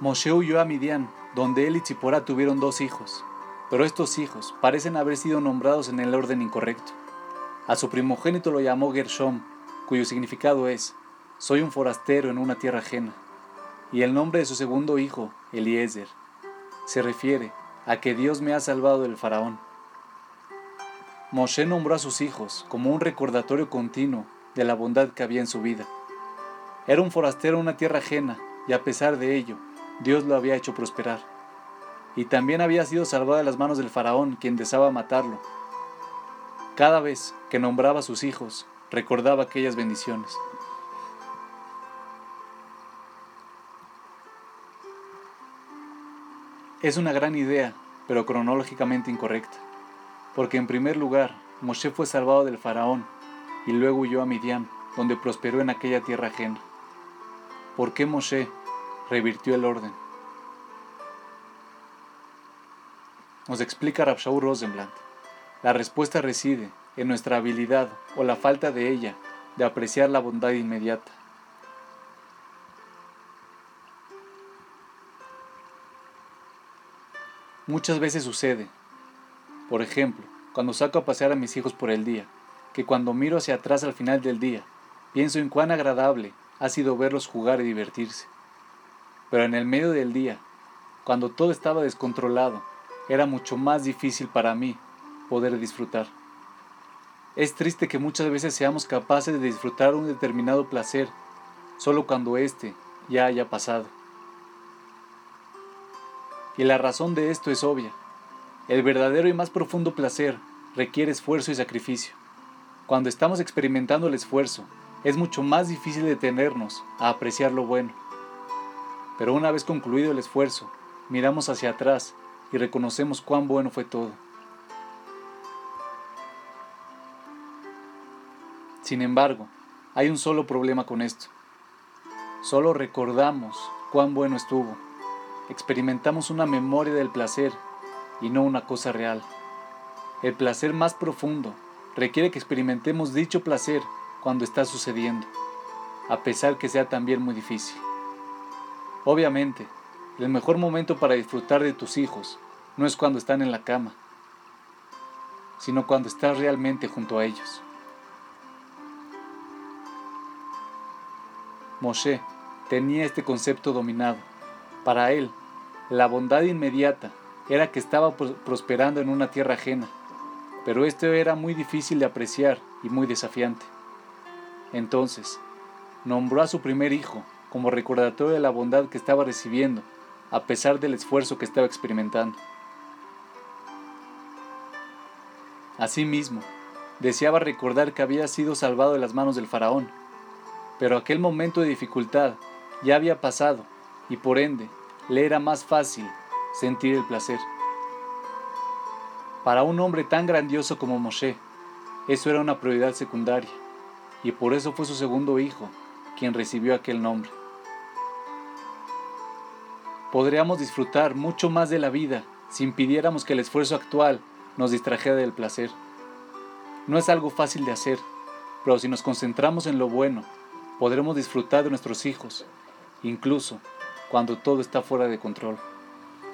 Moshe huyó a Midian, donde él y Tzipora tuvieron dos hijos, pero estos hijos parecen haber sido nombrados en el orden incorrecto. A su primogénito lo llamó Gershom, cuyo significado es, soy un forastero en una tierra ajena, y el nombre de su segundo hijo, Eliezer, se refiere a que Dios me ha salvado del faraón. Moshe nombró a sus hijos como un recordatorio continuo de la bondad que había en su vida. Era un forastero en una tierra ajena, y a pesar de ello, Dios lo había hecho prosperar. Y también había sido salvado de las manos del faraón, quien deseaba matarlo. Cada vez que nombraba a sus hijos, recordaba aquellas bendiciones. Es una gran idea, pero cronológicamente incorrecta, porque en primer lugar, Moshe fue salvado del faraón y luego huyó a Midian, donde prosperó en aquella tierra ajena. ¿Por qué Moshe revirtió el orden. Nos explica Rabshaw Rosenblatt. La respuesta reside en nuestra habilidad o la falta de ella de apreciar la bondad inmediata. Muchas veces sucede, por ejemplo, cuando saco a pasear a mis hijos por el día, que cuando miro hacia atrás al final del día, pienso en cuán agradable ha sido verlos jugar y divertirse. Pero en el medio del día, cuando todo estaba descontrolado, era mucho más difícil para mí poder disfrutar. Es triste que muchas veces seamos capaces de disfrutar un determinado placer solo cuando éste ya haya pasado. Y la razón de esto es obvia. El verdadero y más profundo placer requiere esfuerzo y sacrificio. Cuando estamos experimentando el esfuerzo, es mucho más difícil detenernos a apreciar lo bueno. Pero una vez concluido el esfuerzo, miramos hacia atrás y reconocemos cuán bueno fue todo. Sin embargo, hay un solo problema con esto. Solo recordamos cuán bueno estuvo. Experimentamos una memoria del placer y no una cosa real. El placer más profundo requiere que experimentemos dicho placer cuando está sucediendo, a pesar que sea también muy difícil. Obviamente, el mejor momento para disfrutar de tus hijos no es cuando están en la cama, sino cuando estás realmente junto a ellos. Moshe tenía este concepto dominado. Para él, la bondad inmediata era que estaba prosperando en una tierra ajena, pero esto era muy difícil de apreciar y muy desafiante. Entonces, nombró a su primer hijo como recordatorio de la bondad que estaba recibiendo, a pesar del esfuerzo que estaba experimentando. Asimismo, deseaba recordar que había sido salvado de las manos del faraón, pero aquel momento de dificultad ya había pasado y por ende le era más fácil sentir el placer. Para un hombre tan grandioso como Moshe, eso era una prioridad secundaria, y por eso fue su segundo hijo quien recibió aquel nombre podríamos disfrutar mucho más de la vida si impidiéramos que el esfuerzo actual nos distrajera del placer. No es algo fácil de hacer, pero si nos concentramos en lo bueno, podremos disfrutar de nuestros hijos, incluso cuando todo está fuera de control.